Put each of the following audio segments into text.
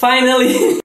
finally.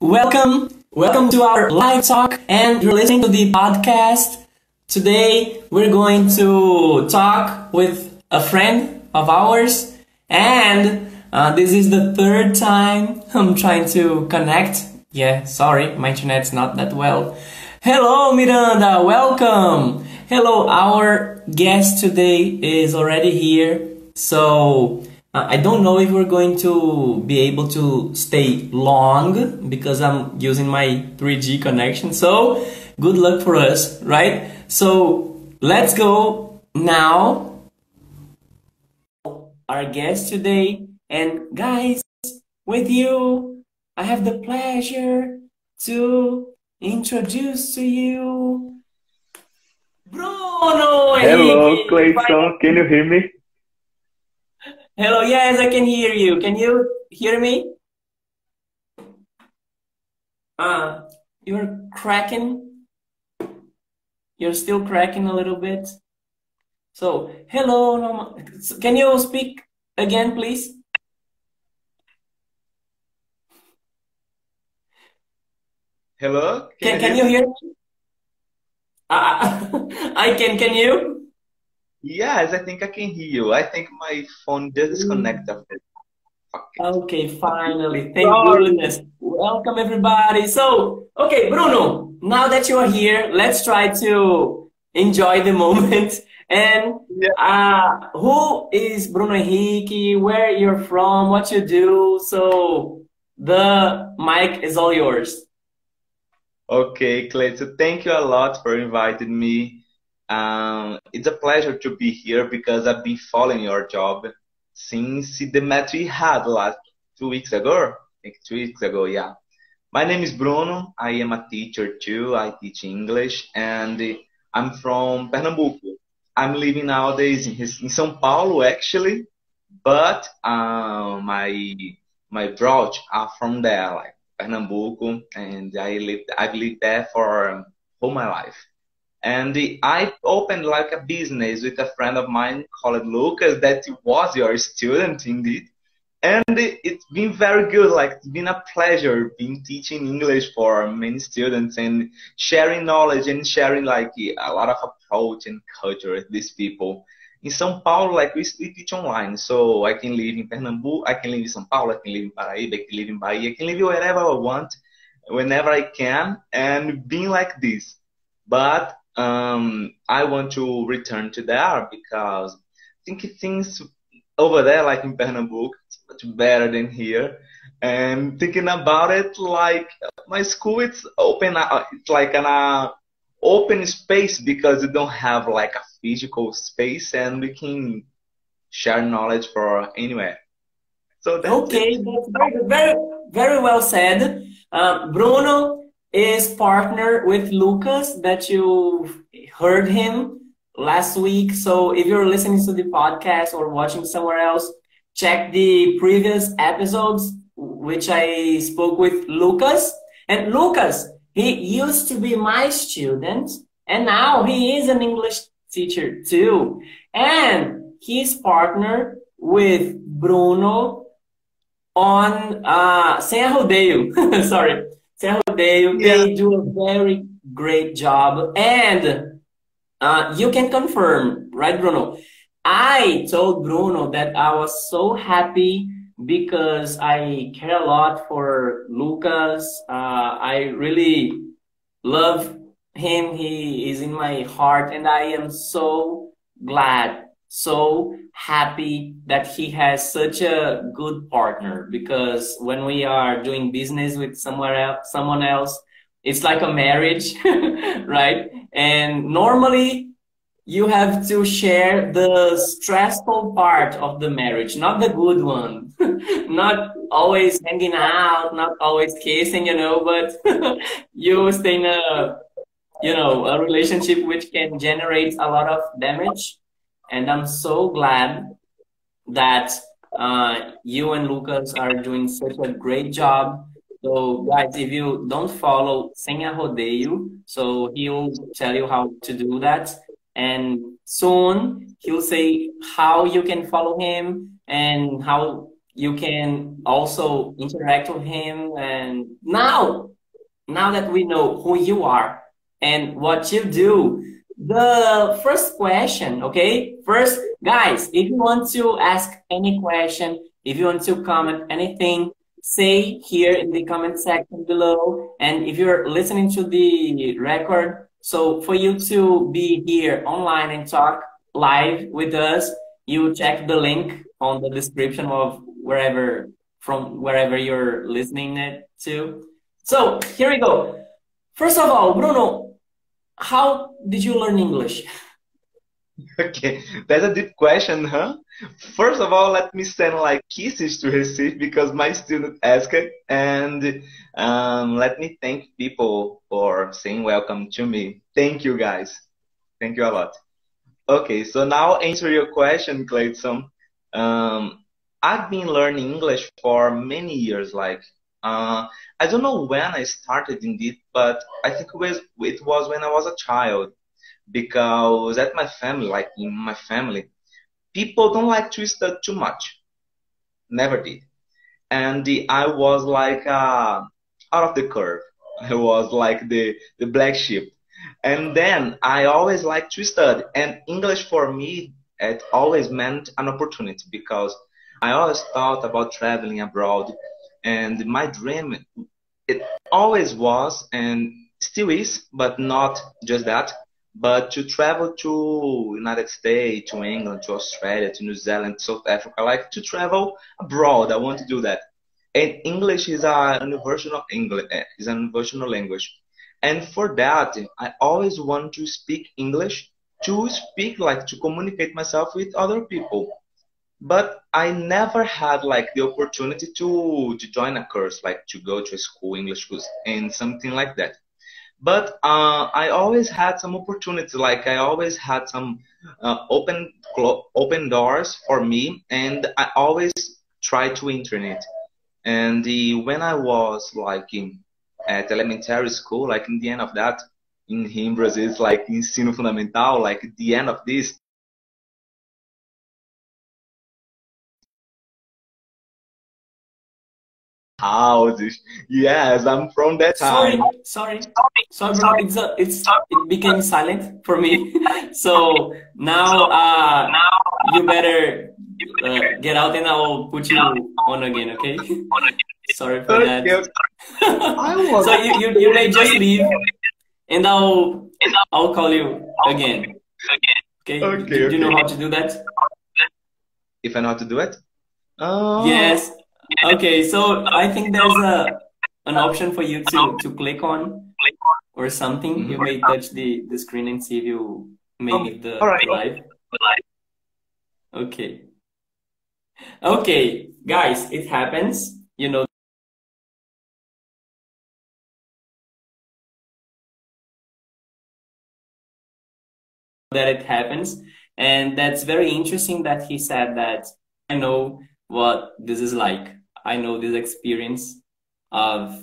welcome, welcome to our live talk, and you're listening to the podcast. Today, we're going to talk with a friend of ours, and uh, this is the third time I'm trying to connect. Yeah, sorry, my internet's not that well. Hello, Miranda, welcome. Hello, our guest today is already here. So, uh, I don't know if we're going to be able to stay long because I'm using my 3G connection. So, good luck for us, right? So, let's go now. Our guest today, and guys, with you, I have the pleasure to introduce to you Bruno. Hello, Clayton. Can you hear me? Hello, yes, I can hear you. Can you hear me? Uh, you're cracking. You're still cracking a little bit. So, hello, Norma. Can you speak again, please? Hello? Can, can, you hear me? Uh, I can. Can you? Yes, I think I can hear you. I think my phone disconnected. Okay, finally. Thank goodness. Welcome, everybody. So, okay, Bruno, now that you are here, let's try to enjoy the moment. And uh, who is Bruno Henrique? Where you're from? What you do? So, the mic is all yours. Okay, Clay. So, thank you a lot for inviting me. Um, it's a pleasure to be here because I've been following your job since the match we had last two weeks ago. Think two weeks ago, yeah. My name is Bruno. I am a teacher too. I teach English and I'm from Pernambuco. I'm living nowadays in, in São Paulo actually, but um, my my brothers are from there, like Pernambuco, and I lived I've lived there for all my life. And I opened like a business with a friend of mine called Lucas that was your student indeed. And it's been very good. Like it's been a pleasure being teaching English for many students and sharing knowledge and sharing like a lot of approach and culture with these people. In São Paulo, like we, teach online, so I can live in Pernambuco, I can live in São Paulo, I can live in Paraíba, I can live in Bahia, I can live wherever I want, whenever I can, and being like this. But um, I want to return to there because I think things over there, like in Pernambuco, it's much better than here. And thinking about it, like my school, it's open, uh, it's like an uh, open space because you don't have like a physical space, and we can share knowledge for anywhere. So that's okay, it. that's very, very, very well said, uh, Bruno is partner with Lucas that you heard him last week. So if you're listening to the podcast or watching somewhere else, check the previous episodes which I spoke with Lucas. And Lucas, he used to be my student and now he is an English teacher too. And he's partner with Bruno on uh, Sem Rodeio. Sorry they yeah. they do a very great job, and uh, you can confirm, right, Bruno? I told Bruno that I was so happy because I care a lot for Lucas. Uh, I really love him. He is in my heart, and I am so glad so happy that he has such a good partner because when we are doing business with somewhere else, someone else, it's like a marriage, right? And normally you have to share the stressful part of the marriage, not the good one. not always hanging out, not always kissing, you know, but you stay in a, you know, a relationship which can generate a lot of damage and I'm so glad that uh, you and Lucas are doing such a great job. So, guys, if you don't follow Sem Rodeio, so he'll tell you how to do that. And soon he'll say how you can follow him and how you can also interact with him. And now, now that we know who you are and what you do, the first question, okay? First, guys, if you want to ask any question, if you want to comment anything, say here in the comment section below. And if you're listening to the record, so for you to be here online and talk live with us, you check the link on the description of wherever from wherever you're listening it to. So here we go. First of all, Bruno, how did you learn English? Okay, that's a deep question, huh? First of all, let me send like kisses to receive because my student asked it, and um, let me thank people for saying welcome to me. Thank you, guys. Thank you a lot. Okay, so now answer your question, Clayton. Um, I've been learning English for many years. Like, uh, I don't know when I started indeed, but I think it was it was when I was a child because at my family, like in my family, people don't like study too much. Never did. And the, I was like uh, out of the curve. I was like the, the black sheep. And then I always liked to study. And English for me, it always meant an opportunity because I always thought about traveling abroad. And my dream, it always was and still is, but not just that, but to travel to United States, to England, to Australia, to New Zealand, South Africa, like to travel abroad. I want to do that. And English is a universal English eh, is an universal language. And for that, I always want to speak English to speak like to communicate myself with other people. But I never had like the opportunity to to join a course, like to go to a school English course and something like that but uh, I always had some opportunities. Like I always had some uh, open open doors for me, and I always tried to internet. And the, when I was like in at elementary school, like in the end of that, in, in Brazil, it's like ensino fundamental, like the end of this, houses. Yes, I'm from that time. Sorry, sorry, sorry, bro. It's a, it's it became silent for me. so now, uh, now you better uh, get out and I'll put you on again. Okay. sorry for that. so you, you you may just leave, and I'll I'll call you again. Okay. Okay. Do, do you know how to do that? If I know how to do it. Oh. Yes, Okay, so I think there's a an option for you to to click on or something. Mm-hmm. You may touch the the screen and see if you make the, right. live. Okay. Okay, guys, it happens. You know. that it happens and that's very interesting that he said that i know what this is like I know this experience of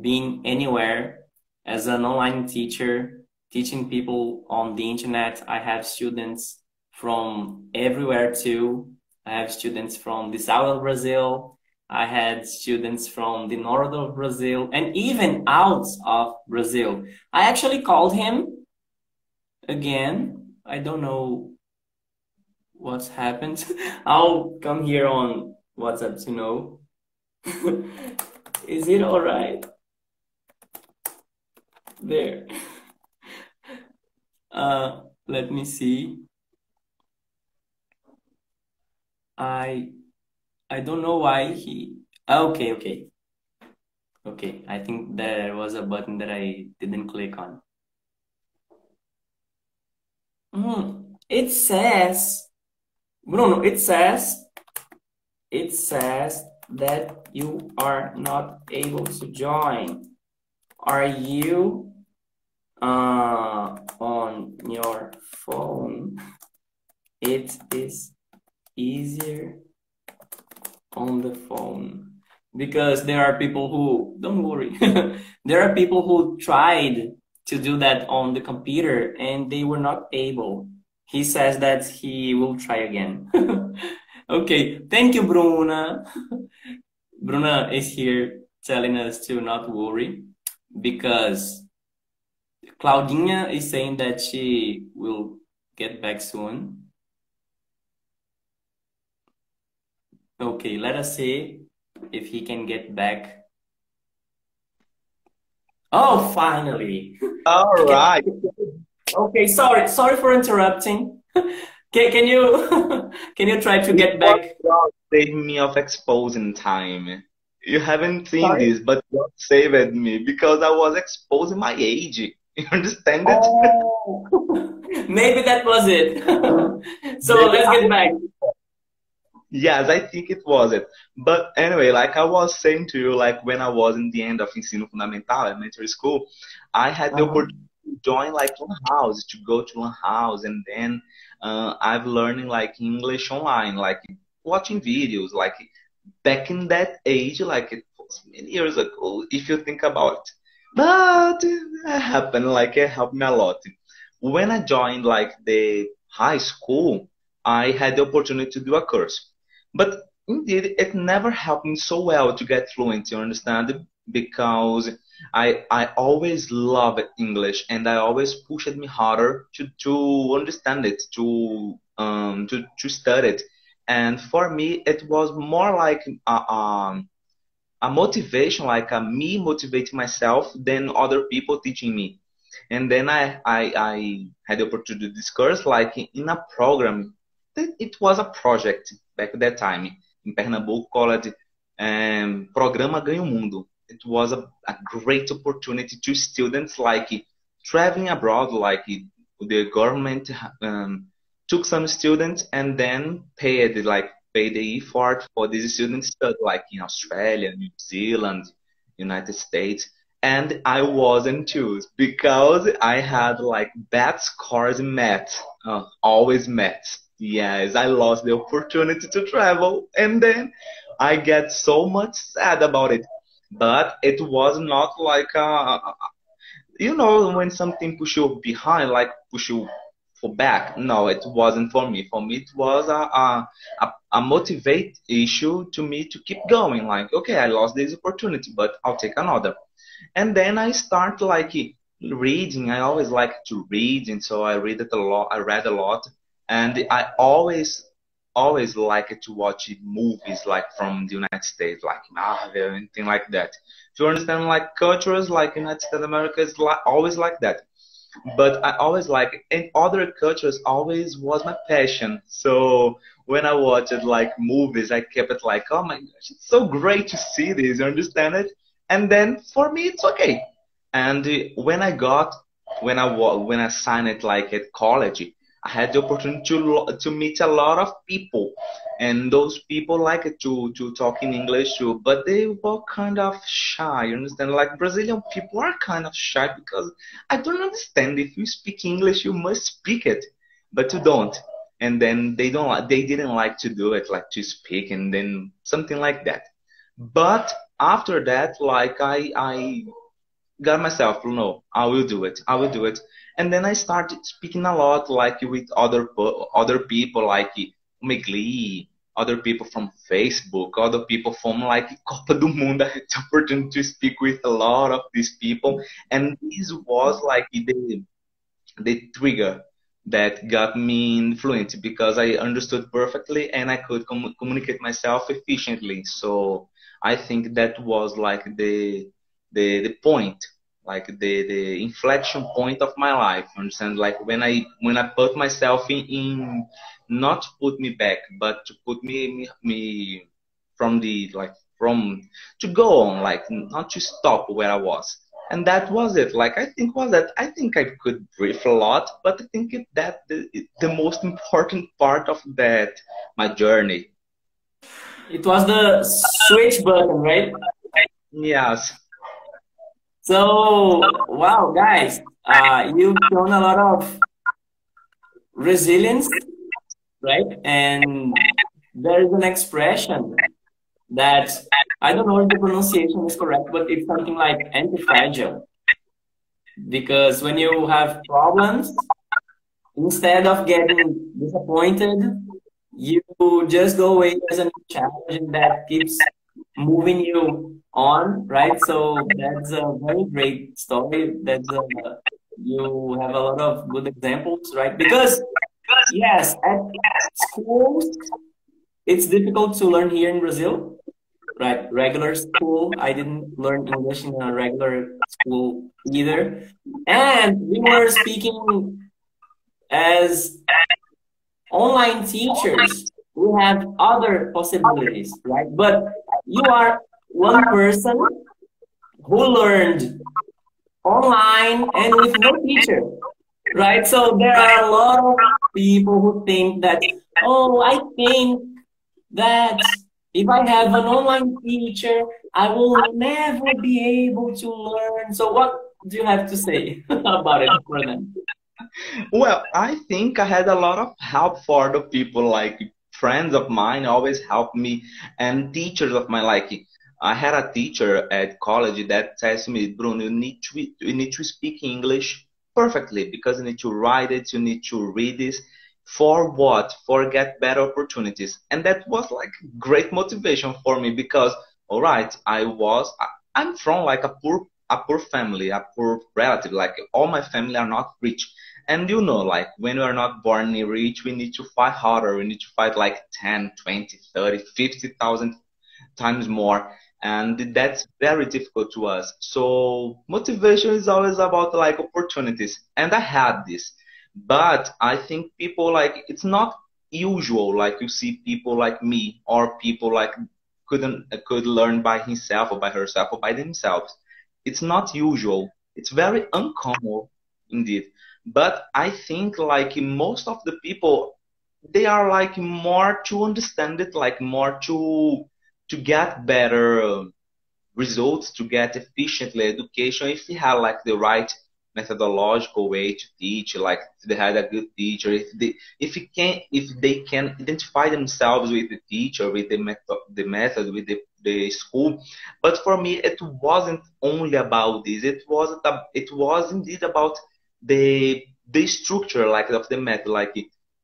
being anywhere as an online teacher, teaching people on the internet. I have students from everywhere too. I have students from the south of Brazil. I had students from the north of Brazil and even out of Brazil. I actually called him again. I don't know what's happened. I'll come here on What's up, to know? Is it all right? There. Uh, let me see. I I don't know why he. Okay, okay, okay. I think there was a button that I didn't click on. Mm, it says, Bruno. It says it says that you are not able to join. Are you uh, on your phone? It is easier on the phone because there are people who don't worry there are people who tried to do that on the computer and they were not able he says that he will try again. okay, thank you, Bruna. Bruna is here telling us to not worry because Claudinha is saying that she will get back soon. Okay, let us see if he can get back. Oh, finally. All right. Okay, sorry, sorry for interrupting. Can, can you can you try to get back? God saved me of exposing time. You haven't seen Sorry? this, but God saved me because I was exposing my age. You understand it? Oh, maybe that was it. so Maybe let's get back. Yes, I think it was it. But anyway, like I was saying to you, like when I was in the end of Ensino Fundamental, elementary school, I had the Uh-huh. opportunity join like one house, to go to one house, and then uh, I've learning like English online, like watching videos, like back in that age, like it was many years ago, if you think about it. But it happened, like it helped me a lot. When I joined like the high school, I had the opportunity to do a course. But indeed, it never helped me so well to get fluent, you understand? Because I I always loved English and I always pushed me harder to, to understand it, to um to, to study it. And for me, it was more like a, um, a motivation, like a me motivating myself than other people teaching me. And then I, I, I had the opportunity to discuss like in a program. It was a project back at that time in Pernambuco called um, Programa Ganhe o Mundo. It was a, a great opportunity to students like traveling abroad, like the government um, took some students and then paid like paid the effort for these students study like in Australia, New Zealand, United States. And I wasn't choose because I had like bad scores in math, uh, always math. Yes, I lost the opportunity to travel, and then I get so much sad about it. But it was not like a, you know, when something push you behind, like push you for back. No, it wasn't for me. For me, it was a, a, a, a motivate issue to me to keep going. Like, okay, I lost this opportunity, but I'll take another. And then I start like reading. I always like to read, and so I read it a lot. I read a lot, and I always, always like to watch movies like from the United States, like Marvel, anything like that. To understand like cultures, like United States America is like always like that. But I always like in other cultures always was my passion. So when I watched like movies, I kept it like, oh my gosh, it's so great to see this. You understand it? And then for me, it's okay. And when I got, when I when I signed it like at college, I had the opportunity to to meet a lot of people, and those people like to to talk in English too, but they were kind of shy. You understand? Like Brazilian people are kind of shy because I don't understand. If you speak English, you must speak it, but you don't. And then they don't they didn't like to do it, like to speak, and then something like that. But after that, like I I got myself, no, I will do it. I will do it. And then I started speaking a lot, like with other other people, like Omegle, other people from Facebook, other people from like Copa do Mundo. I had the opportunity to speak with a lot of these people, and this was like the the trigger that got me fluent because I understood perfectly and I could com- communicate myself efficiently. So I think that was like the the the point, like the the inflection point of my life. Understand? Like when I when I put myself in, in not to put me back, but to put me me, me from the like from to go on, like not to stop where I was. And that was it. Like I think was that I think I could brief a lot, but I think it, that the, the most important part of that my journey. It was the switch button, right? Yes. So, wow, guys, uh, you've shown a lot of resilience, right? And there is an expression that I don't know if the pronunciation is correct, but it's something like anti-fragile. Because when you have problems, instead of getting disappointed, you just go away as a challenge that keeps moving you on, right? So that's a very great story. That's a, you have a lot of good examples, right? Because yes, at schools, it's difficult to learn here in Brazil, right? Regular school. I didn't learn English in a regular school either, and we were speaking as online teachers. We have other possibilities, right? But you are one person who learned online and with no teacher, right? So there are a lot of people who think that, oh, I think that if I have an online teacher, I will never be able to learn. So what do you have to say about it them? Well, I think I had a lot of help for the people, like friends of mine always helped me, and teachers of mine, like I had a teacher at college that to me, Bruno, you need to you need to speak English perfectly because you need to write it, you need to read this. For what? For get better opportunities. And that was like great motivation for me because all right, I was I'm from like a poor a poor family, a poor relative. Like all my family are not rich. And you know, like when we are not born rich, we need to fight harder. We need to fight like 10, 20, 30, 50,000 times more and that's very difficult to us. So motivation is always about like opportunities and i had this. But i think people like it's not usual like you see people like me or people like couldn't could learn by himself or by herself or by themselves. It's not usual. It's very uncommon indeed. But i think like most of the people they are like more to understand it like more to to get better um, results, to get efficiently education, if they have like the right methodological way to teach, like if they had a good teacher, if they if it can if they can identify themselves with the teacher, with the method, the method, with the the school. But for me, it wasn't only about this. It wasn't it was indeed about the the structure like of the method, like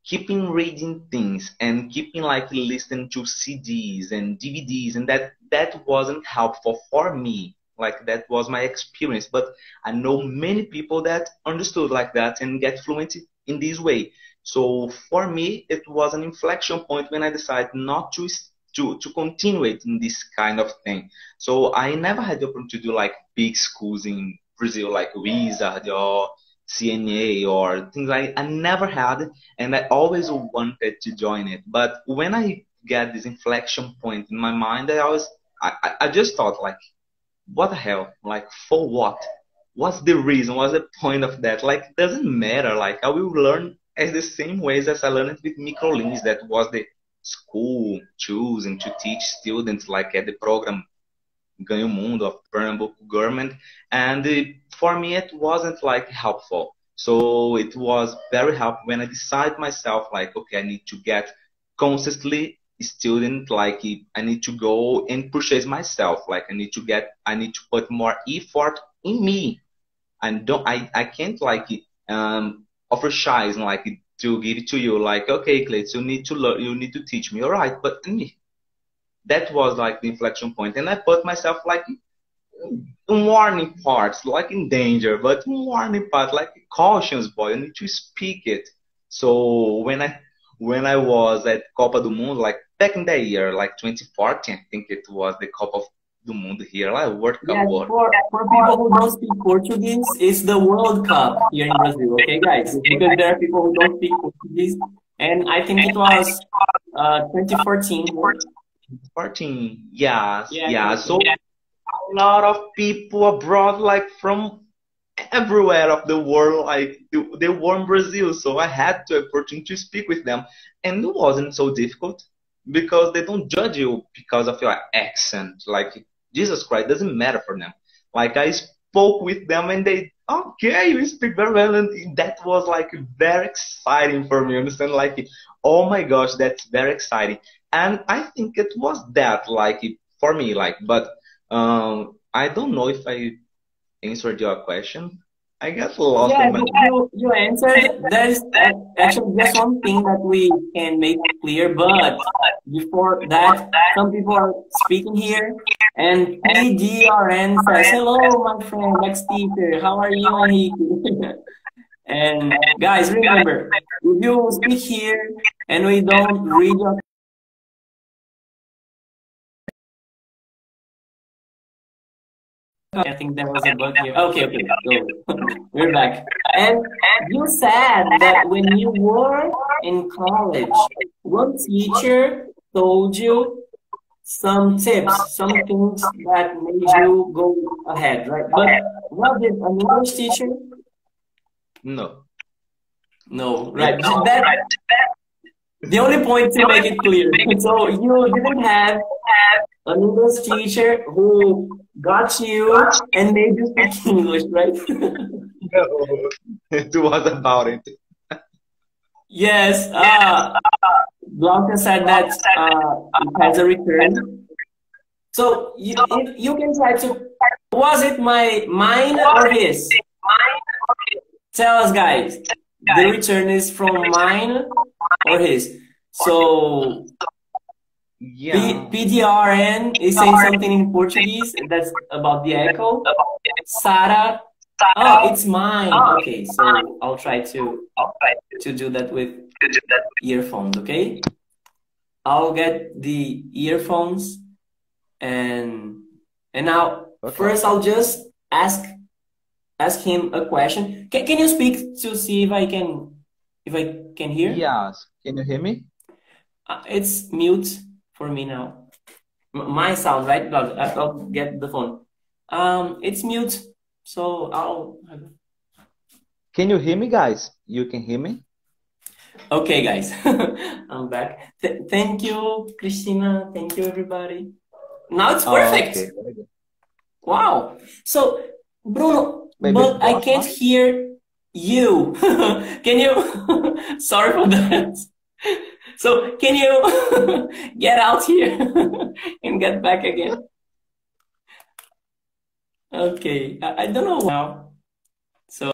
keeping reading things and keeping like listening to CDs and DVDs and that that wasn't helpful for me. Like that was my experience. But I know many people that understood like that and get fluent in this way. So for me it was an inflection point when I decided not to to to continue it in this kind of thing. So I never had the opportunity to do like big schools in Brazil like Wizard or CNA or things like I never had and I always wanted to join it. But when I get this inflection point in my mind, I always I, I just thought like, what the hell? Like for what? What's the reason? What's the point of that? Like doesn't matter. Like I will learn as the same ways as I learned with Microlins. That was the school choosing to teach students like at the program Ganhe o Mundo of Pernambuco government. And for me, it wasn't like helpful. So it was very helpful when I decided myself, like, okay, I need to get constantly student, like I need to go and purchase myself. Like I need to get, I need to put more effort in me. And don't, I, I can't like, um, offer shies like to give it to you. Like, okay, Clayton, you need to learn, you need to teach me. All right. But that was like the inflection point and i put myself like warning parts like in danger but warning part like cautions boy you need to speak it so when i when i was at copa do mundo like back in that year like 2014 i think it was the copa do mundo here like world cup yeah, for, for people who don't speak portuguese it's the world cup here in brazil okay guys because there are people who don't speak portuguese and i think it was uh, 2014 14 yeah yeah, yeah. so yeah. Lot of people abroad like from everywhere of the world. Like they were in brazil so i had the opportunity to speak with them. And it wasn't so difficult because they don't judge you because of your accent. Like jesus christ doesn't matter for them. Like i spoke with them and they okay you speak very well. And that was like very exciting for me understand? Like oh my gosh that's very exciting. And I think it was that like for me like but um, I don't know if I answered your question. I guess a lost. Yeah, you, you answered. There's actually just one thing that we can make clear, but before that, some people are speaking here, and PDRN says, "Hello, my friend, next speaker. How are you, Henrique?" and guys, remember, if you speak here and we don't read your I think there was a bug here. Okay, okay, so we're back. And you said that when you were in college, one teacher told you some tips, some things that made you go ahead, right? But was it an English teacher? No. No, right. That, the only point to make it clear. So you didn't have an English teacher who got you and made you speak English, right? no, it was about it. Yes, uh, Blanca said that uh, it has a return. So you, you can try to. Was it my mine or his? Tell us, guys. The return is from mine or his. So yeah. P- PDRN is saying something in Portuguese that's about the echo. Sara, oh, it's mine. Okay, so I'll try to to do that with earphones. Okay, I'll get the earphones and and now okay. first I'll just ask ask him a question. Can can you speak to see if I can if I can hear? Yes. Can you hear me? Uh, it's mute for me now. M my sound, right? I'll, I'll get the phone. Um, it's mute, so I'll. Can you hear me, guys? You can hear me? Okay, guys, I'm back. Th thank you, Christina. Thank you, everybody. Now it's perfect. Oh, okay. Wow. So, Bruno, Maybe but I can't hear you. can you? Sorry for that. So can you get out here and get back again? Okay, I, don't know now. So.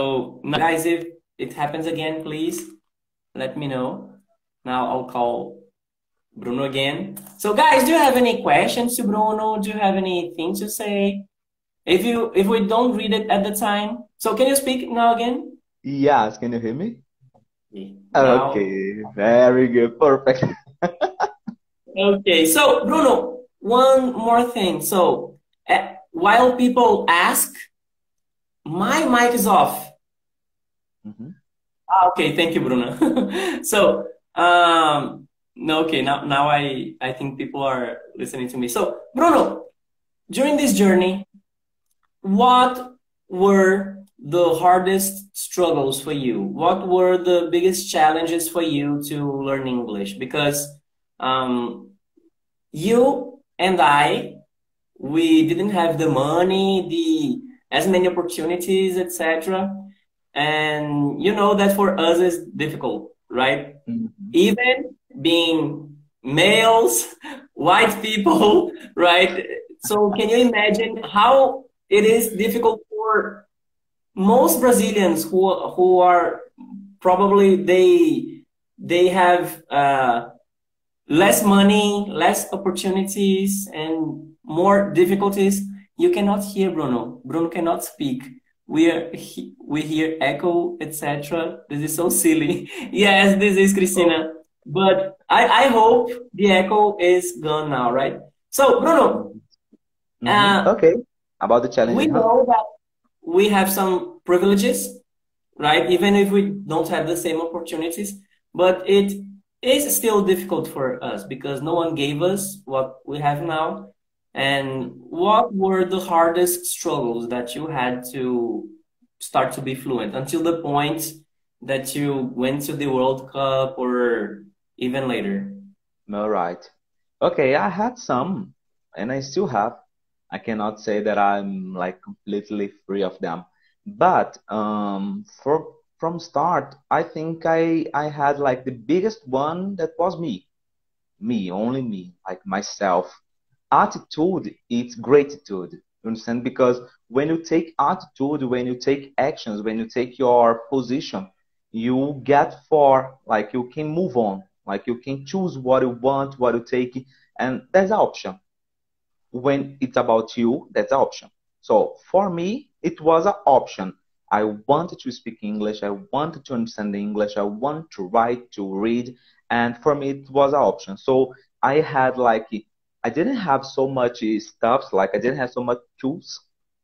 So guys, if it happens again, please let me know. Now I'll call Bruno again. So guys, do you have any questions to Bruno? Do you have anything to say? If you if we don't read it at the time, so can you speak now again? Yes, can you hear me? Now, okay, very good, perfect. okay, so Bruno, one more thing. So uh, while people ask, my mic is off. Mm -hmm. okay, thank you, Bruno. so um, no, okay, now now I I think people are listening to me. So Bruno, during this journey, what were the hardest struggles for you? What were the biggest challenges for you to learn English? Because um, you and I, we didn't have the money, the as many opportunities, etc. And you know that for us is difficult, right? Mm-hmm. Even being males, white people, right? So can you imagine how it is difficult for most Brazilians who who are probably they they have uh, less money, less opportunities, and more difficulties. You cannot hear Bruno. Bruno cannot speak. We are we hear echo, etc. This is so silly. yes, this is Christina. But I, I hope the echo is gone now, right? So, Bruno. Mm-hmm. Uh, okay. About the challenge. We know that we have some privileges, right? Even if we don't have the same opportunities, but it is still difficult for us because no one gave us what we have now. And what were the hardest struggles that you had to start to be fluent until the point that you went to the World Cup or even later. All right. Okay, I had some, and I still have. I cannot say that I'm like completely free of them, but um, for from start, I think I I had like the biggest one that was me. me, only me, like myself. Attitude, it's gratitude. You understand? Because when you take attitude, when you take actions, when you take your position, you get far, like you can move on, like you can choose what you want, what you take, and that's an option. When it's about you, that's an option. So for me, it was an option. I wanted to speak English. I wanted to understand English. I want to write, to read, and for me, it was an option. So I had like I didn't have so much eh, stuff, like I didn't have so much tools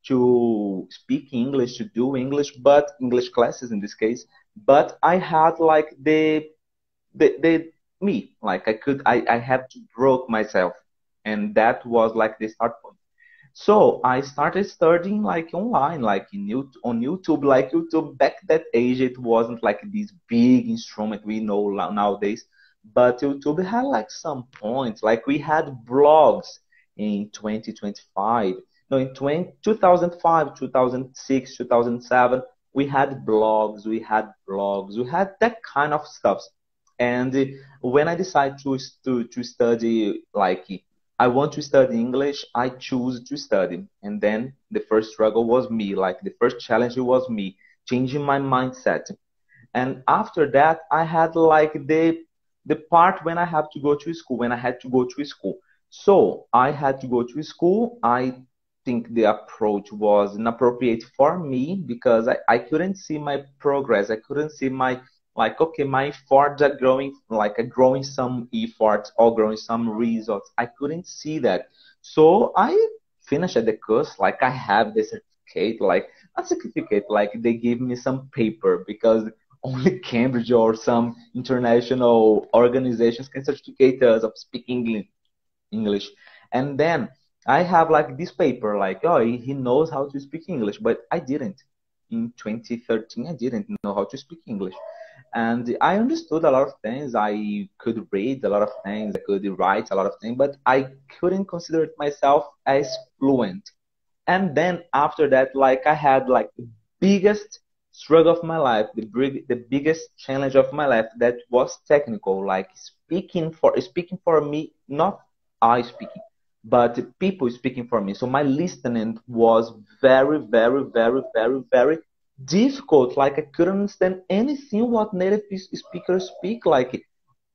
to speak English, to do English, but English classes in this case. But I had like the the, the me, like I could, I, I had to broke myself, and that was like the start point. So I started studying like online, like in YouTube, on YouTube, like YouTube back that age, it wasn't like this big instrument we know nowadays but YouTube had like some points. Like we had blogs in 2025. No, in 20, 2005, 2006, 2007, we had blogs, we had blogs, we had that kind of stuff. And when I decided to, to, to study, like, I want to study English, I choose to study. And then the first struggle was me, like, the first challenge was me, changing my mindset. And after that, I had like the the part when I have to go to school, when I had to go to school. So I had to go to school. I think the approach was inappropriate for me because I, I couldn't see my progress. I couldn't see my like okay, my efforts are growing like growing some efforts or growing some results. I couldn't see that. So I finished the course like I have the certificate, like a certificate, like they gave me some paper because only Cambridge or some international organizations can certificate us of speaking English. And then I have like this paper, like, oh, he knows how to speak English, but I didn't. In 2013, I didn't know how to speak English. And I understood a lot of things. I could read a lot of things. I could write a lot of things, but I couldn't consider myself as fluent. And then after that, like I had like the biggest struggle of my life, the big, the biggest challenge of my life that was technical, like speaking for speaking for me, not I speaking, but people speaking for me. So my listening was very, very, very, very, very difficult. Like I couldn't understand anything what native speakers speak. Like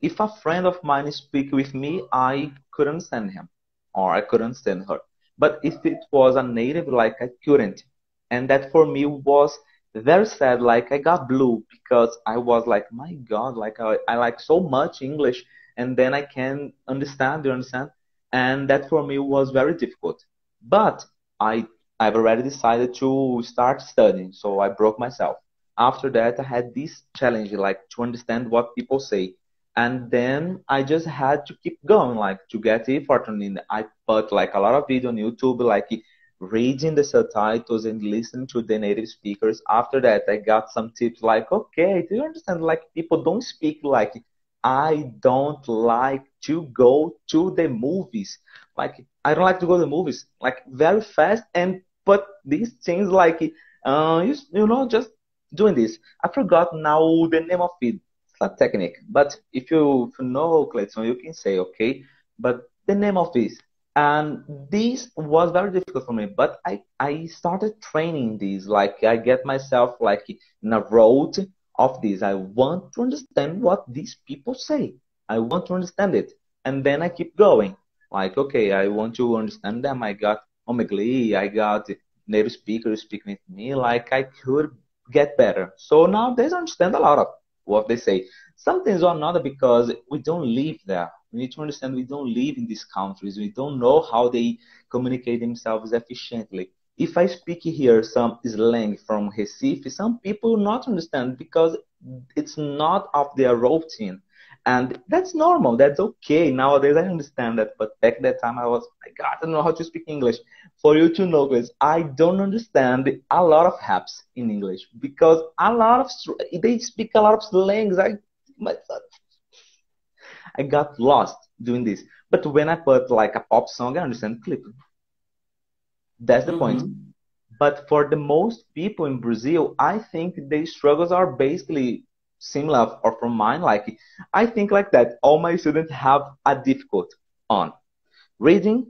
if a friend of mine speak with me, I couldn't understand him or I couldn't understand her. But if it was a native, like I couldn't. And that for me was very sad. Like I got blue because I was like, my God, like I, I like so much English, and then I can understand. You understand? And that for me was very difficult. But I I've already decided to start studying, so I broke myself. After that, I had this challenge, like to understand what people say, and then I just had to keep going, like to get effort in. I put like a lot of video on YouTube, like reading the subtitles and listening to the native speakers. After that, I got some tips like, okay, do you understand? Like people don't speak like I don't like to go to the movies. Like I don't like to go to the movies like very fast and put these things like uh you, you know just doing this. I forgot now the name of it. It's a technique, but if you, if you know Clayton, you can say okay. But the name of this. And this was very difficult for me but i i started training these. Like i get myself like in a road of this. I want to understand what these people say. I want to understand it. And then i keep going. Like okay i want to understand them. I got omegle i got native speakers speaking with me like i could get better so nowadays i understand a lot of what they say some things are not because we don't live there we need to understand we don't live in these countries. We don't know how they communicate themselves efficiently. If I speak here some slang from Recife, some people not understand because it's not of their routine. And that's normal. That's okay. Nowadays, I understand that. But back that time, I was like, God, I don't know how to speak English. For you to know, guys, I don't understand a lot of haps in English because a lot of they speak a lot of slangs. I myself I got lost doing this. But when I put like a pop song, I understand clip. That's the mm-hmm. point. But for the most people in Brazil, I think their struggles are basically similar or from mine. Like I think like that. All my students have a difficult on reading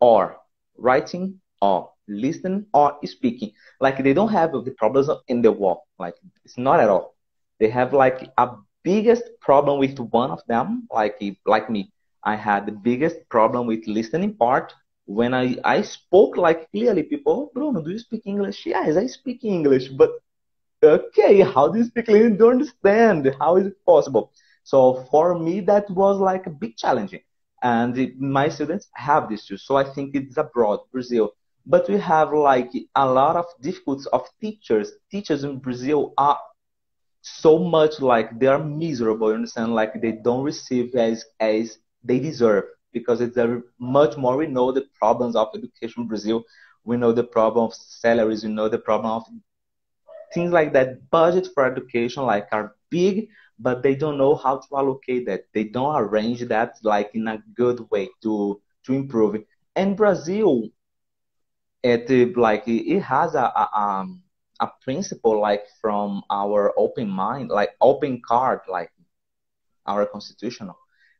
or writing or listening or speaking. Like they don't have the problems in the wall. Like it's not at all. They have like a biggest problem with one of them. Like like me, I had the biggest problem with listening part. When I, I spoke like clearly, people, Bruno, do you speak English? Yes, I speak English, but okay, how you speak Don't understand. How is it possible? So for me, that was like a big challenge. And my students have this too. So I think it's abroad, Brazil. But we have like a lot of difficulties of teachers. Teachers in Brazil are so much like they are miserable, you understand? Like they don't receive as as they deserve because it's a much more we know the problems of education in Brazil. We know the problem of salaries, we know the problem of things like that. Budget for education like are big, but they don't know how to allocate that. They don't arrange that like in a good way to to improve. And Brazil, it like it has a, a um a principle like from our open mind, like open card, like our constitutional,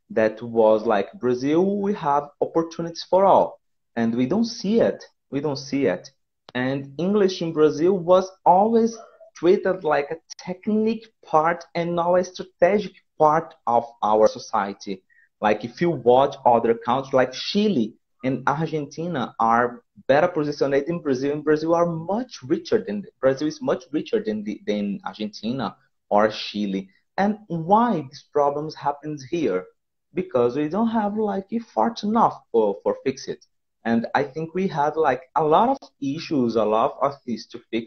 that was like Brazil, we have opportunities for all, and we don't see it. We don't see it. And English in Brazil was always treated like a technique part and not a strategic part of our society. Like if you watch other countries like Chile and Argentina are better positioned in Brazil, and Brazil are much richer than Brazil is much richer than the, than Argentina or Chile. And why these problems happens here? Because we don't have like effort enough for, for fix it. And I think we had like a lot of issues, a lot of things to fix.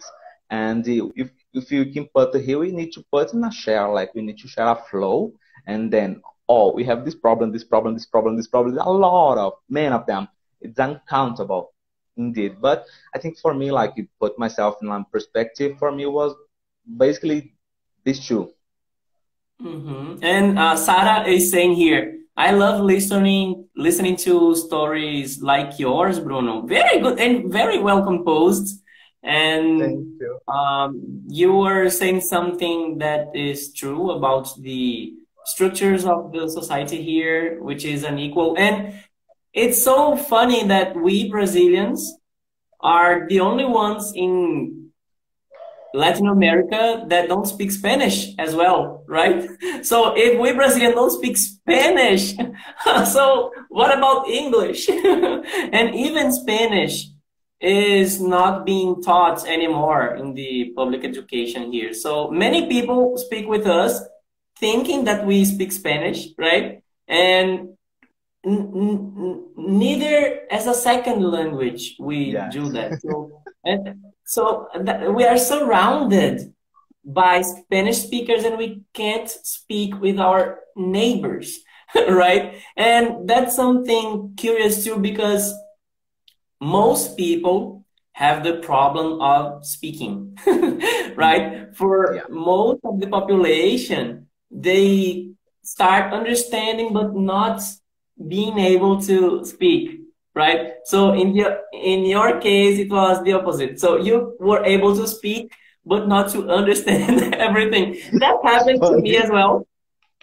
And if if you can put here, we need to put in a share, like we need to share a flow, and then oh, we have this problem, this problem, this problem, this problem. A lot of many of them. It's uncountable indeed. But I think for me, like you put myself in my perspective, for me was basically this two. Mm-hmm. And uh, Sarah is saying here, I love listening listening to stories like yours, Bruno. Very good and very well composed. And you. Um, you were saying something that is true about the structures of the society here, which is unequal. And it's so funny that we Brazilians are the only ones in Latin America that don't speak Spanish as well, right? So if we Brazilians don't speak Spanish, so what about English? and even Spanish is not being taught anymore in the public education here. So many people speak with us thinking that we speak Spanish, right? And neither as a second language we yes. do that. So, and so we are surrounded by Spanish speakers and we can't speak with our neighbors, right? And that's something curious too because most people have the problem of speaking, right? For yeah. most of the population, they start understanding but not being able to speak, right? So in your in your case, it was the opposite. So you were able to speak but not to understand everything. That happened to me as well.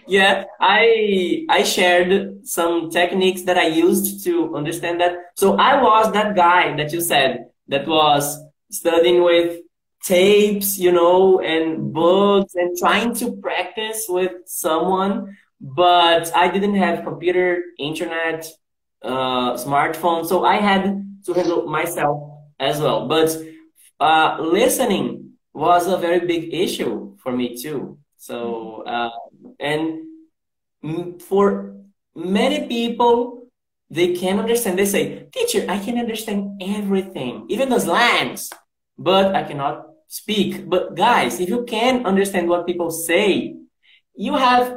Yeah, I I shared some techniques that I used to understand that. So I was that guy that you said that was studying with tapes, you know, and books and trying to practice with someone, but I didn't have computer, internet, uh, smartphone, so I had to handle myself as well. But uh, listening was a very big issue for me too. So, uh, and for many people, they can understand. They say, teacher, I can understand everything, even the slangs, but I cannot speak. But guys, if you can understand what people say, you have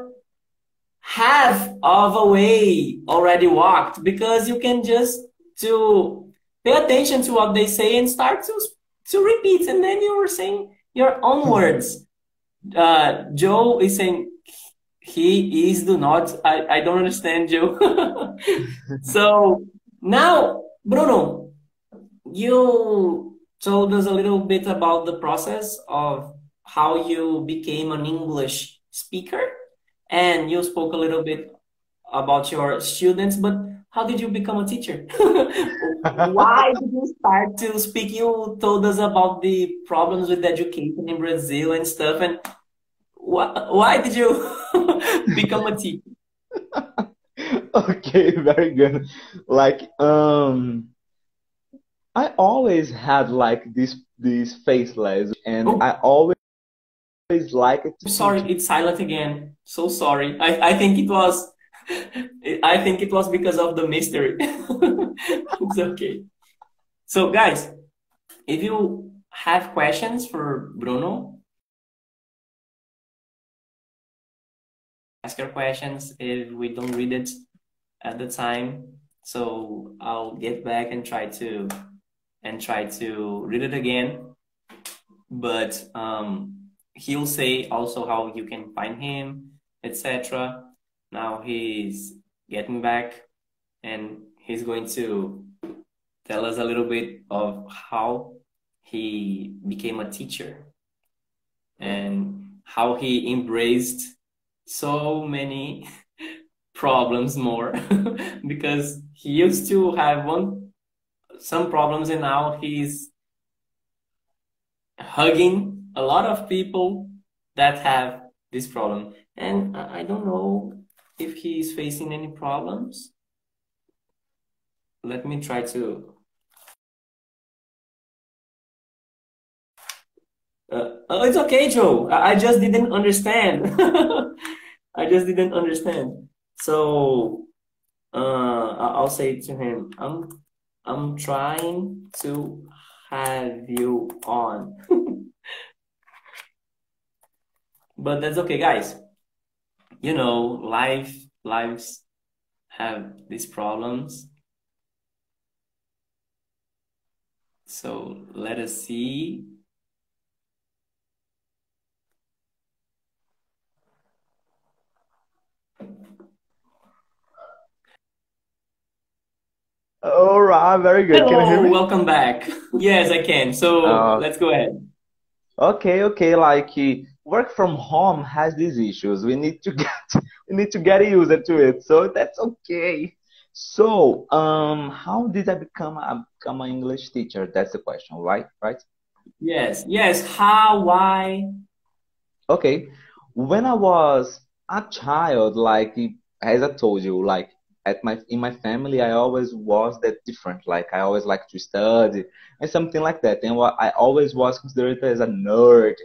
half of a way already walked because you can just to pay attention to what they say and start to to repeat and then you are saying your own words uh, Joe is saying he is do not. I, I don't understand Joe. so now, Bruno, you told us a little bit about the process of how you became an English speaker, and you spoke a little bit about your students, but how did you become a teacher? Why did you start to speak? You told us about the problems with education in Brazil and stuff, and why, why did you become a teacher? okay, very good. Like, um, I always had like this this faceless, and oh. I always like it. sorry, it's silent again. So sorry. I I think it was. I think it was because of the mystery. it's okay. So, guys, if you have questions for Bruno, ask your questions if we don't read it at the time. So I'll get back and try to and try to read it again. But um, he'll say also how you can find him, etc. Now he's getting back and he's going to tell us a little bit of how he became a teacher and how he embraced so many problems more because he used to have one some problems and now he's hugging a lot of people that have this problem and i don't know if he's facing any problems let me try to uh, oh, it's okay joe i just didn't understand I just didn't understand. So uh, I'll say to him, I'm I'm trying to have you on. but that's okay, guys. You know, life lives have these problems. So let us see All right, very good. Hello, can you hear me? welcome back. Yes, I can. So uh, let's go ahead. Okay, okay. Like work from home has these issues. We need to get we need to get used to it. So that's okay. So, um, how did I become a become an English teacher? That's the question, right? Right? Yes, yes. How? Why? Okay. When I was a child, like as I told you, like at my in my family I always was that different. Like I always like to study and something like that. And what I always was considered as a nerd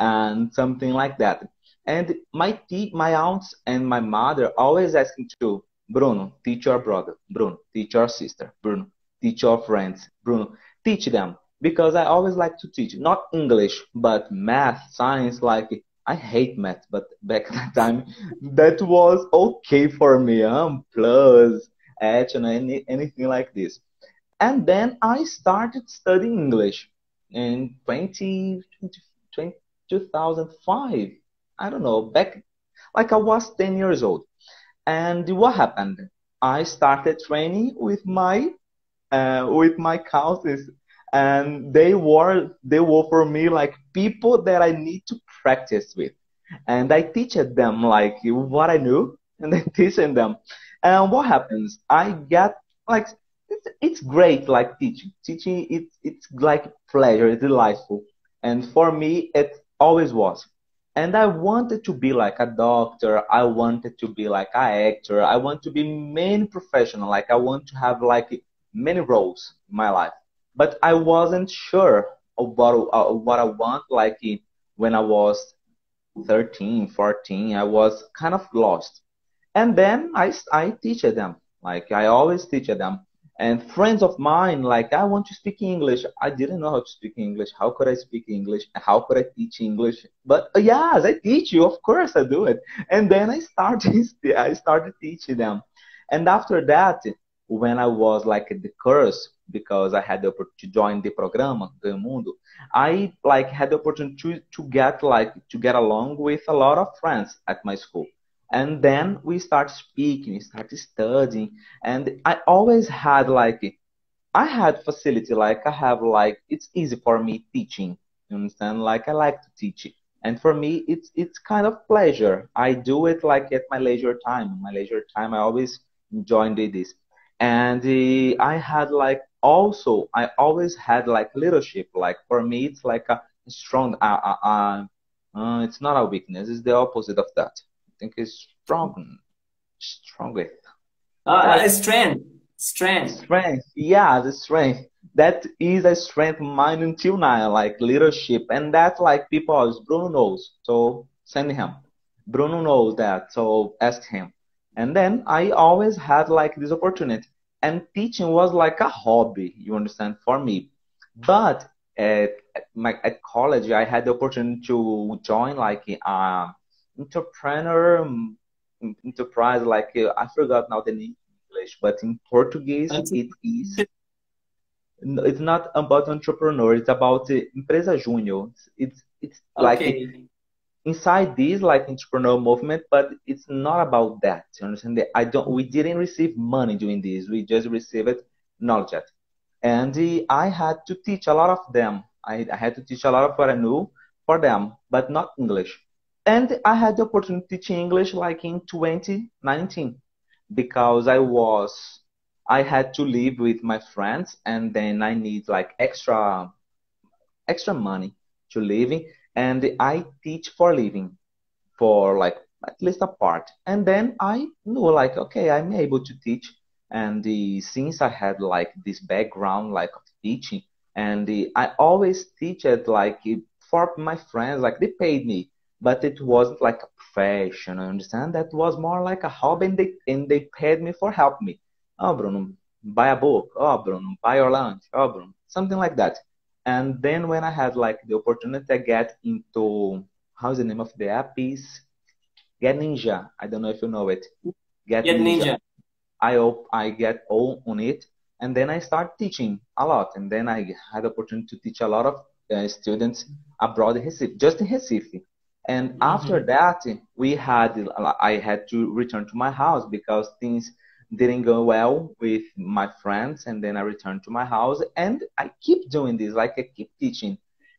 and something like that. And my te- my aunts and my mother always asking to Bruno, teach your brother. Bruno, teach your sister. Bruno, teach your friends. Bruno, teach them because I always like to teach not English but math, science, like I hate math, but back that time, that was okay for me. Um, plus, and any, anything like this. And then I started studying English in 20, 20, 2005. I don't know, back like I was 10 years old. And what happened? I started training with my uh, with my cousins and they were they were for me like people that I need to practice with. And I teach them like what I knew and I teaching them. And what happens? I get like it's, it's great like teaching. Teaching it's it's like pleasure, it's delightful. And for me it always was. And I wanted to be like a doctor, I wanted to be like an actor, I want to be many professional, like I want to have like many roles in my life. But I wasn't sure of what, uh, what I want like when I was 13, 14, I was kind of lost. And then I, I teach them, like I always teach them. And friends of mine, like, I want to speak English. I didn't know how to speak English. How could I speak English? How could I teach English? But uh, yes, I teach you. Of course I do it. And then I started, I started teaching them. And after that, when I was like the course, because I had the opportunity to join the programa Ganhe o Mundo, I like had the opportunity to, to get like to get along with a lot of friends at my school. And then we start speaking, start studying, and I always had like I had facility, like I have like it's easy for me teaching. You understand? Like I like to teach it And for me, it's it's kind of pleasure. I do it like at my leisure time. My leisure time, I always enjoy this. And uh, I had like also, I always had like leadership. Like for me, it's like a strong. Uh, uh, uh it's not a weakness. It's the opposite of that. I think it's strong, strong with. Uh, strength, strength, strength. Yeah, the strength that is a strength mine until now, like leadership. And that like people, Bruno knows. So send him. Bruno knows that. So ask him. And then I always had like this opportunity. And teaching was like a hobby, you understand, for me. But at, at my at college, I had the opportunity to join like a entrepreneur um, enterprise, like uh, I forgot now the name in English, but in Portuguese it is it's not about entrepreneur it's about uh, empresa junior it's it's okay. like inside this like entrepreneur movement but it's not about that you understand? I don't we didn't receive money doing this we just received knowledge. And uh, i had to teach a lot of them. I, I had to teach a lot of what i knew for them but not english and i had the opportunity to teach english like in 2019 because i was I had to live with my friends, and then I need like extra extra money to living, and I teach for living for like at least a part, and then I knew like okay, I'm able to teach, and the, since I had like this background like of teaching, and the, I always teach it like eh, for my friends, like they paid me, but it wasn't like a profession. I understand that was more like a hobby, and they and they paid me for help me oh Bruno, buy a book, oh Bruno, buy your lunch, oh Bruno, something like that. And then when I had like the opportunity to get into how's the name of the app is Get Ninja. I don't know if you know it. Get, get Ninja. Ninja. I hope I get all on it, and then I start teaching a lot. And then I had the opportunity to teach a lot of uh, students abroad in Recife, just in Recife. And mm-hmm. after that, we had I had to return to my house because things didn't go well with my friends and then i returned to my house and i keep doing this like i keep teaching.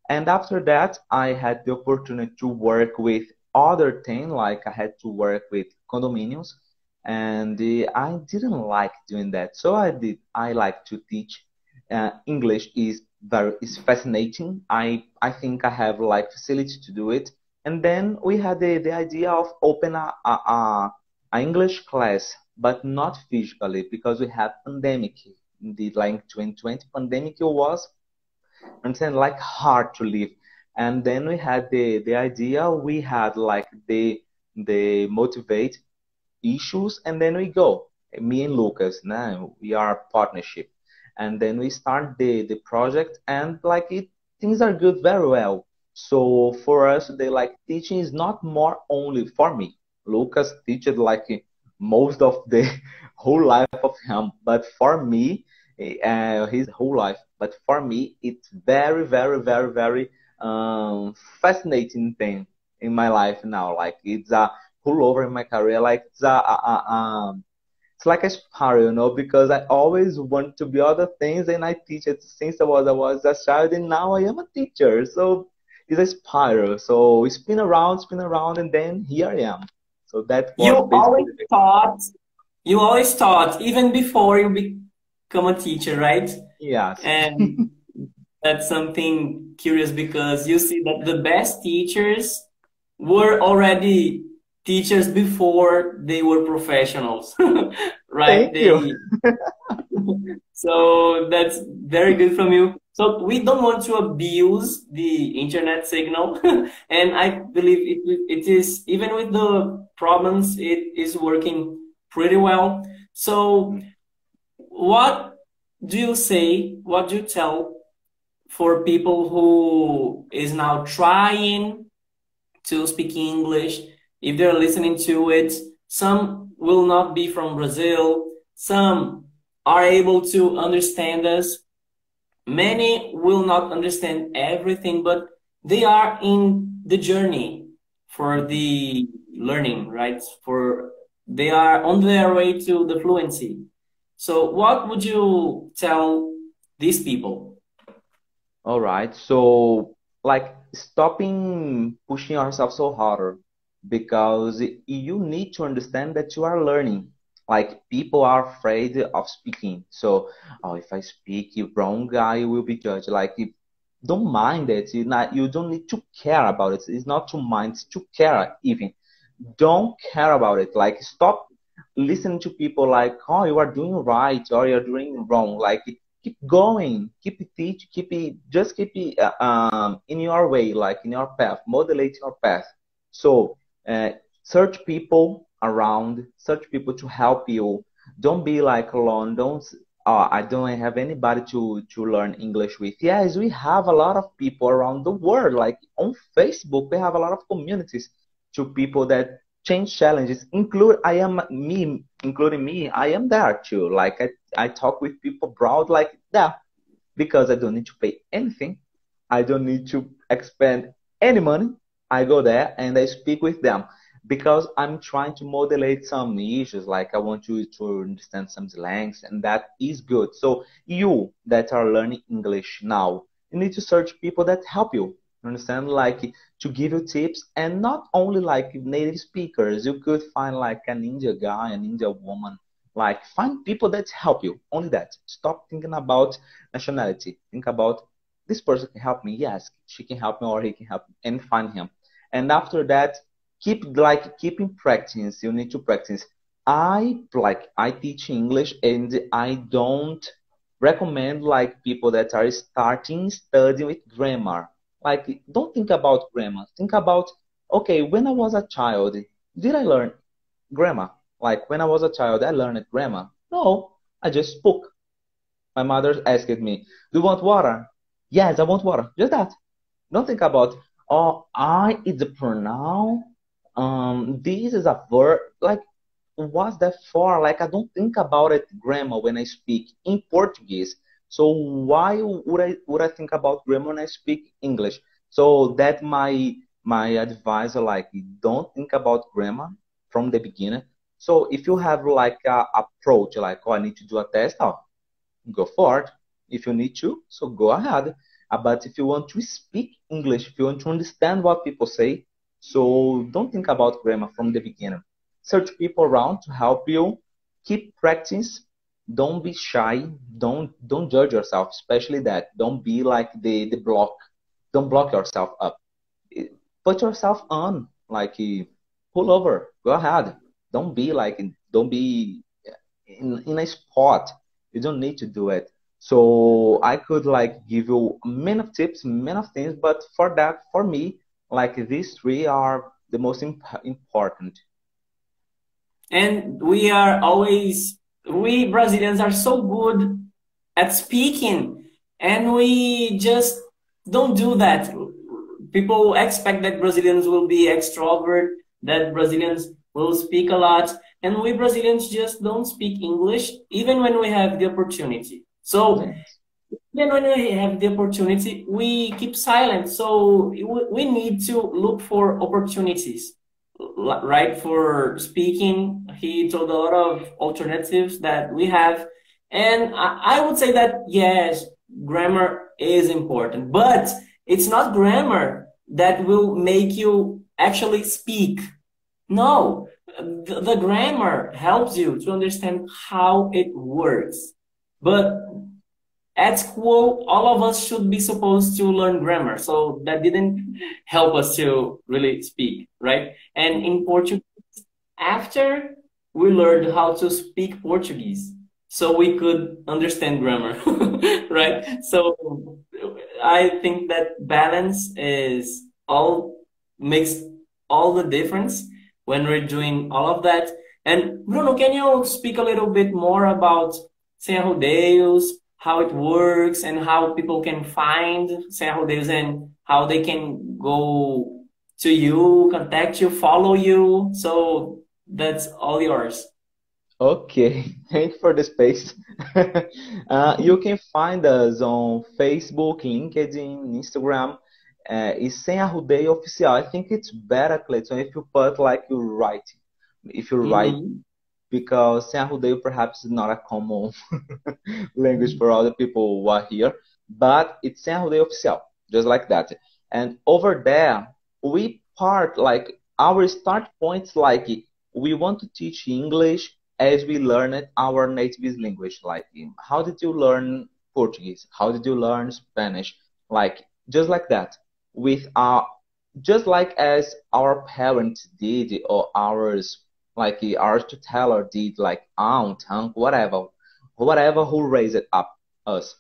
And after that i had the opportunity to work with other things like i had to work with condominiums and uh, i didn't like doing that. So i did i like to teach uh, english is very is fascinating. I i think i have like facility to do it and then we had the, the idea of open a, a, a, english class but not physically because we had pandemic. The like 2020 pandemic was, I'm saying like hard to live. And then we had the the idea we had like the the motivate issues and then we go me and lucas now we are partnership and then we start the the project and like it things are good very well so for us they like teaching is not more only for me lucas teaches like most of the whole life of him. But for me, uh, his whole life. But for me, it's very, very, very, very um, fascinating thing in my life now. Like it's a pull over in my career. Like it's a, a, a um, it's like a spiral, you know, because I always want to be other things, and I teach it since I was I was a child, and now I am a teacher. So it's a spiral. So spin around, spin around, and then here I am. So that you always thought you always thought even before you become a teacher, right? Yes. And that's something curious because you see that the best teachers were already teachers before they were professionals, right? Thank they, you. so that's very good from you. So we don't want to abuse the internet signal, and I believe it, it is even with the problems, it is working pretty well. So, what do you say? What do you tell for people who is now trying to speak English? If they're listening to it, some will not be from Brazil. Some are able to understand us Many will not understand everything, but they are in the journey for the learning, right? For they are on their way to the fluency. So, what would you tell these people? All right. So, like stopping pushing yourself so harder because you need to understand that you are learning. Like people are afraid of speaking. So, oh, if I speak wrong, I will be judged. Like, don't mind it. You not, you don't need to care about it. It's not to mind, to care even. Don't care about it. Like, stop listening to people like, oh, you are doing right or you're doing wrong. Like, keep going, keep it teach, keep it, just keep it uh, um, in your way, like in your path, modulate your path. So uh, search people around, search people to help you. Don't be like alone. Don't. Uh, I don't have anybody to to learn English with. Yes, we have a lot of people around the world. Like on Facebook, we have a lot of communities to people that change challenges. Include I am me, including me. I am there too. Like I I talk with people abroad like that because I don't need to pay anything. I don't need to expend any money. I go there and I speak with them because I'm trying to modulate some issues. Like I want you to understand some slangs, and that is good. So you that are learning English now, you need to search people that help you. Understand, like to give you tips, and not only like native speakers. You could find like an Indian guy, an Indian woman. Like find people that help you. Only that. Stop thinking about nationality. Think about this person can help me. Yes, she can help me, or he can help me, and find him and after that keep like keeping practice you need to practice. I like i teach english and i don't recommend like people that are starting studying with grammar. Like don't think about grammar. Think about okay when i was a child did i learn grammar? Like when i was a child i learned grammar. No i just spoke. My mother asked me do you want water? Yes i want water. Just that. Don't think about oh, I is a pronoun. Um, this is a verb. Like, what's that for? Like, I don't think about it grammar when I speak in Portuguese. So why would I would I think about grammar when I speak English? So that my my advisor like don't think about grammar from the beginning. So if you have like a approach like oh I need to do a test, oh, go for it. If you need to, so go ahead. Uh, but if you want to speak English, if you want to understand what people say, so don't think about grammar from the beginning. Search people around to help you. Keep practice. Don't be shy. Don't don't judge yourself, especially that. Don't be like the the block. Don't block yourself up. Eh, put yourself on. Like eh, pull over. Go ahead. Don't be like don't be in in a spot. You don't need to do it. So I could like give you many tips, many things, but for that, for me, like these three are the most imp important. And we are always, we Brazilians are so good at speaking, and we just don't do that. People expect that Brazilians will be extrovert, that Brazilians will speak a lot, and we Brazilians just don't speak English, even when we have the opportunity. So then when we have the opportunity, we keep silent. So we need to look for opportunities, right? For speaking, he told a lot of alternatives that we have. And I would say that yes, grammar is important, but it's not grammar that will make you actually speak. No, the, grammar helps you to understand how it works. But at school, all of us should be supposed to learn grammar. So that didn't help us to really speak, right? And in Portuguese, after we learned how to speak Portuguese, so we could understand grammar, right? So I think that balance is all makes all the difference when we're doing all of that. And Bruno, can you speak a little bit more about Sem Rodeios, how it works, and how people can find Sem Rodeios and how they can go to you, contact you, follow you. So that's all yours. Okay, thank you for the space. uh, you can find us on Facebook, LinkedIn, Instagram. Uh, it's Sem Arrudeio Oficial. I think it's better, Clayton, if you put like you write. If you write mm -hmm because Sem Arrudeio perhaps is not a common language for other people who are here, but it's Sem Arrudeio Oficial, just like that. And over there, we part like our start points like we want to teach English as we learn it our native language. Like how did you learn Portuguese? How did you learn Spanish? Like just like that. With our just like as our parents did or ours like our tutor did, like aunt, uncle, whatever, whatever who raised it up us.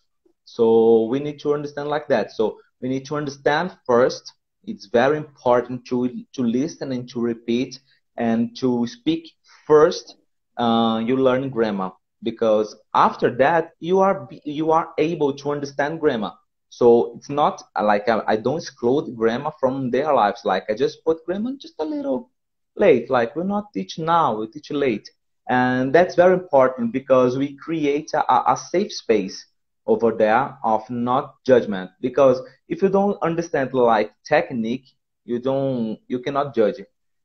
So we need to understand like that. So we need to understand first. It's very important to to listen and to repeat and to speak first. Uh, you learn grammar because after that you are you are able to understand grammar. So it's not like I, I don't exclude grammar from their lives. Like I just put grammar just a little late. Like we're not teach now, we teach late. And that's very important because we create a, a safe space over there of not judgment. Because if you don't understand like technique, you don't, you cannot judge.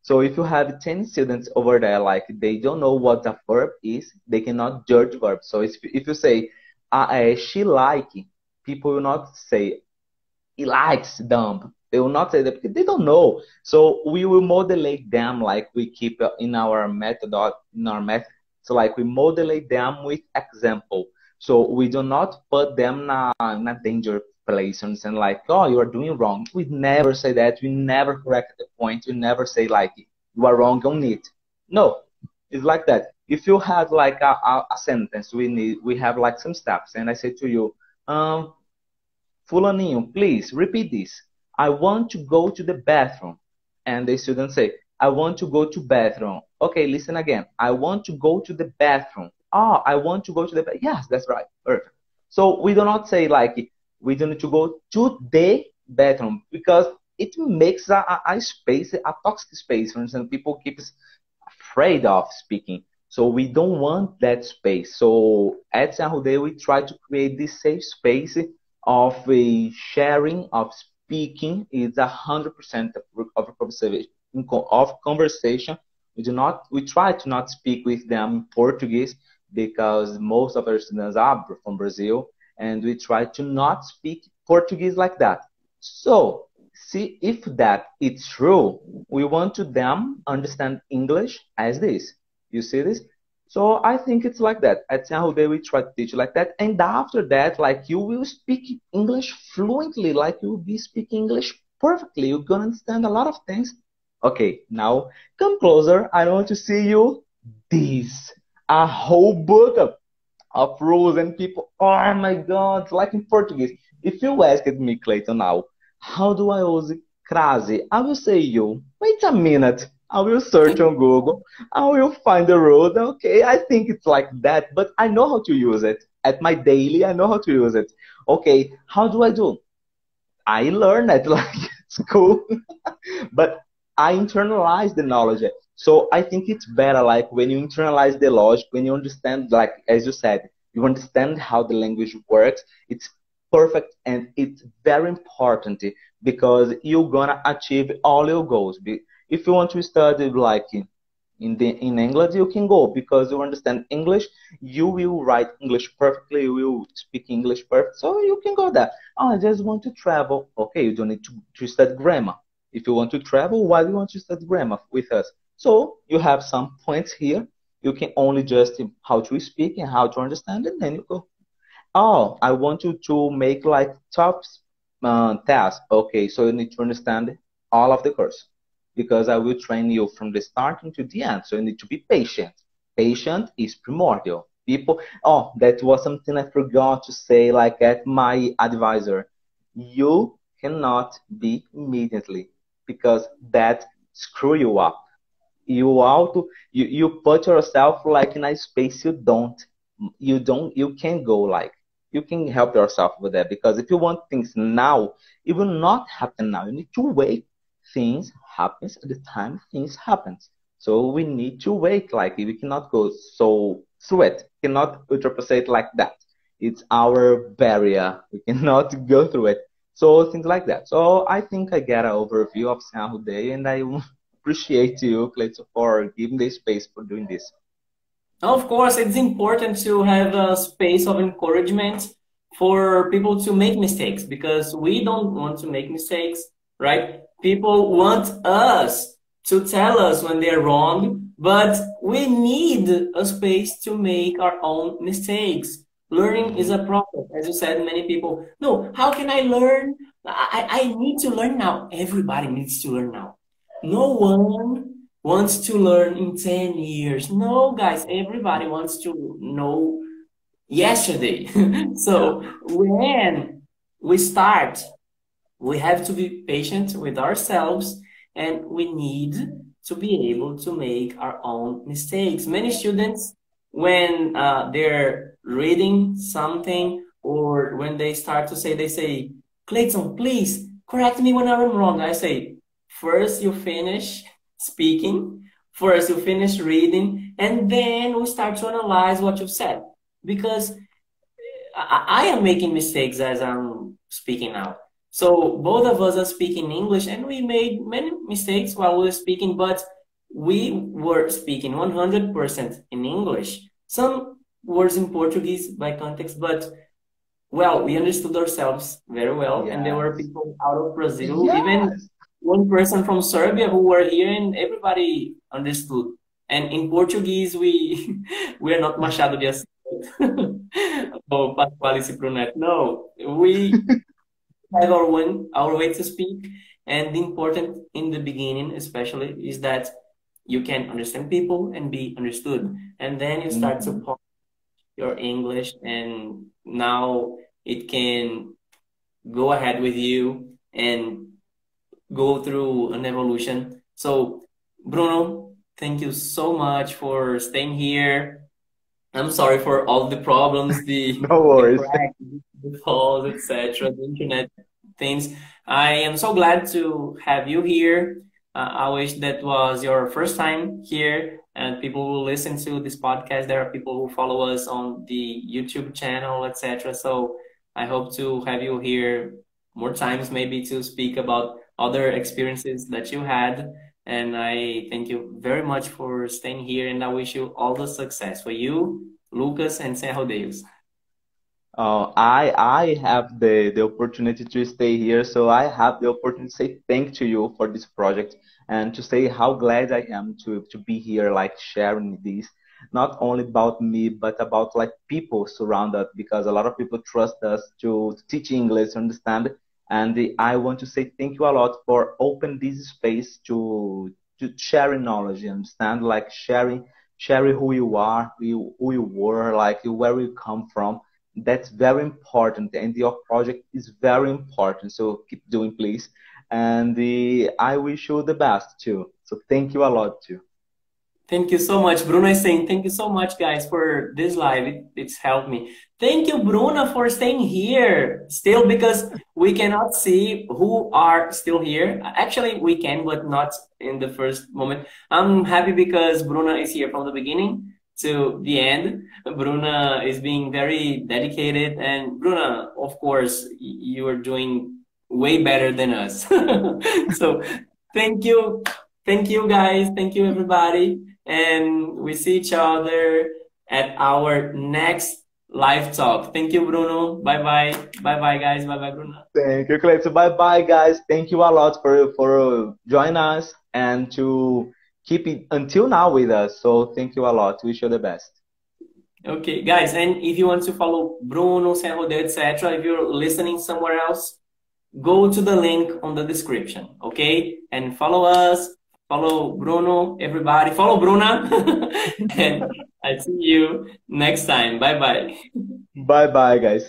So if you have 10 students over there, like they don't know what the verb is, they cannot judge verb. So if, if you say, uh, she like, people will not say, he likes dumb. They will not say that because they don't know. So we will modulate them like we keep in our method, in our method. So like we modulate them with example. So we do not put them in a, in a danger place and like, oh, you are doing wrong. We never say that. We never correct the point. We never say like, you are wrong on it. No, it's like that. If you had like a, a, a sentence, we need, we have like some steps. And I say to you, um, Fulaninho, please repeat this. I want to go to the bathroom. And the student say, I want to go to bathroom. Okay, listen again. I want to go to the bathroom. Ah, I want to go to the bathroom. Yes, that's right. Perfect. So we do not say like we don't need to go to the bathroom because it makes a, a, space, a toxic space. For instance, people keep afraid of speaking. So we don't want that space. So at San Jose, we try to create this safe space of a sharing of speaking is a hundred percent of conversation. Of conversation, we do not. We try to not speak with them Portuguese because most of our students are from Brazil, and we try to not speak Portuguese like that. So, see if that is true. We want to them understand English as this. You see this? So I think it's like that. At San Jose, we try to teach like that. And after that, like you will speak English fluently, like you will be speaking English perfectly. You're going to understand a lot of things. Okay, now come closer. I want to see you. This, a whole book of, of rules and people. Oh my God, like in Portuguese. If you ask me, Clayton, now, how do I use crase? I will say you. Wait a minute. I will search on Google. I will find the road. Okay, I think it's like that, but I know how to use it. At my daily, I know how to use it. Okay, how do I do? I learn it like school, but I internalize the knowledge. So I think it's better like when you internalize the logic, when you understand, like as you said, you understand how the language works. It's perfect and it's very important because you're gonna achieve all your goals if you want to study like in the in English, you can go because you understand English. You will write English perfectly. You will speak English perfect. So you can go there. Oh, I just want to travel. Okay, you don't need to, to study grammar. If you want to travel, why do you want to study grammar with us? So you have some points here. You can only just how to speak and how to understand, and then you go. Oh, I want you to make like top uh, tasks. Okay, so you need to understand all of the course because I will train you from the starting to the end. So you need to be patient. Patient is primordial. People, oh, that was something I forgot to say, like at my advisor. You cannot be immediately because that screw you up. You auto, you, you put yourself like in a space you don't, you don't, you can't go like, you can help yourself with that because if you want things now, it will not happen now. You need to wait things happens at the time things happens. So we need to wait. Like we cannot go so sweat, cannot ultrapulsate like that. It's our barrier. We cannot go through it. So things like that. So I think I get an overview of San Jose, and I appreciate you, Clayton, for giving the space for doing this. Of course, it's important to have a space of encouragement for people to make mistakes because we don't want to make mistakes right? People want us to tell us when they're wrong, but we need a space to make our own mistakes. Learning is a process. As you said, many people, no, how can I learn? I, I need to learn now. Everybody needs to learn now. No one wants to learn in 10 years. No, guys, everybody wants to know yesterday. so when we start, we have to be patient with ourselves and we need to be able to make our own mistakes. Many students, when uh, they're reading something or when they start to say, they say, Clayton, please correct me when I'm wrong. I say, first you finish speaking, first you finish reading, and then we start to analyze what you've said. Because I, I am making mistakes as I'm speaking now. So both of us are speaking English and we made many mistakes while we were speaking, but we were speaking 100% in English. Some words in Portuguese by context, but well, we understood ourselves very well. Yes. And there were people out of Brazil, yes. even one person from Serbia who were here and everybody understood. And in Portuguese, we we are not Machado de Assis. oh, Pasquale Brunet. No, we have our one our way to speak. And the important in the beginning especially is that you can understand people and be understood. And then you start mm-hmm. to polish your english and now it can go ahead with you and go through an evolution. So bruno thank you so much for staying here. I'm sorry for all the problems the no worries. the calls, etc., the internet things. I am so glad to have you here. Uh, I wish that was your first time here, and people will listen to this podcast. There are people who follow us on the YouTube channel, etc. So I hope to have you here more times, maybe to speak about other experiences that you had. And I thank you very much for staying here, and I wish you all the success for you, Lucas, and Sem Rodeios. Uh, I I have the the opportunity to stay here, so I have the opportunity to say thank to you for this project and to say how glad I am to to be here, like sharing this, not only about me but about like people surround us because a lot of people trust us to, teach English, understand, and I want to say thank you a lot for open this space to to sharing knowledge, understand, like sharing sharing who you are, who you, who you were, like where you come from that's very important. And your project is very important so keep doing please. And the, i wish you the best too. So thank you a lot too. Thank you so much bruno. Is saying thank you so much guys for this live. It, it's helped me. Thank you bruno for staying here still because we cannot see who are still here. Actually we can but not in the first moment. I'm happy because bruno is here from the beginning to the end. Bruna is being very dedicated, and Bruna, of course, you are doing way better than us. so thank you, thank you guys, thank you everybody, and we see each other at our next live talk. Thank you, Bruno. Bye bye. Bye bye, guys. Bye bye, Bruno. Thank you, Clayton. Bye bye, guys. Thank you a lot for for joining us and to keep it until now with us. So thank you a lot. Wish you the best. Okay, guys, and if you want to follow Bruno, San Jose, etc., if you're listening somewhere else, go to the link on the description, okay? And follow us, follow Bruno, everybody, follow Bruna, and I see you next time. Bye bye. Bye bye, guys.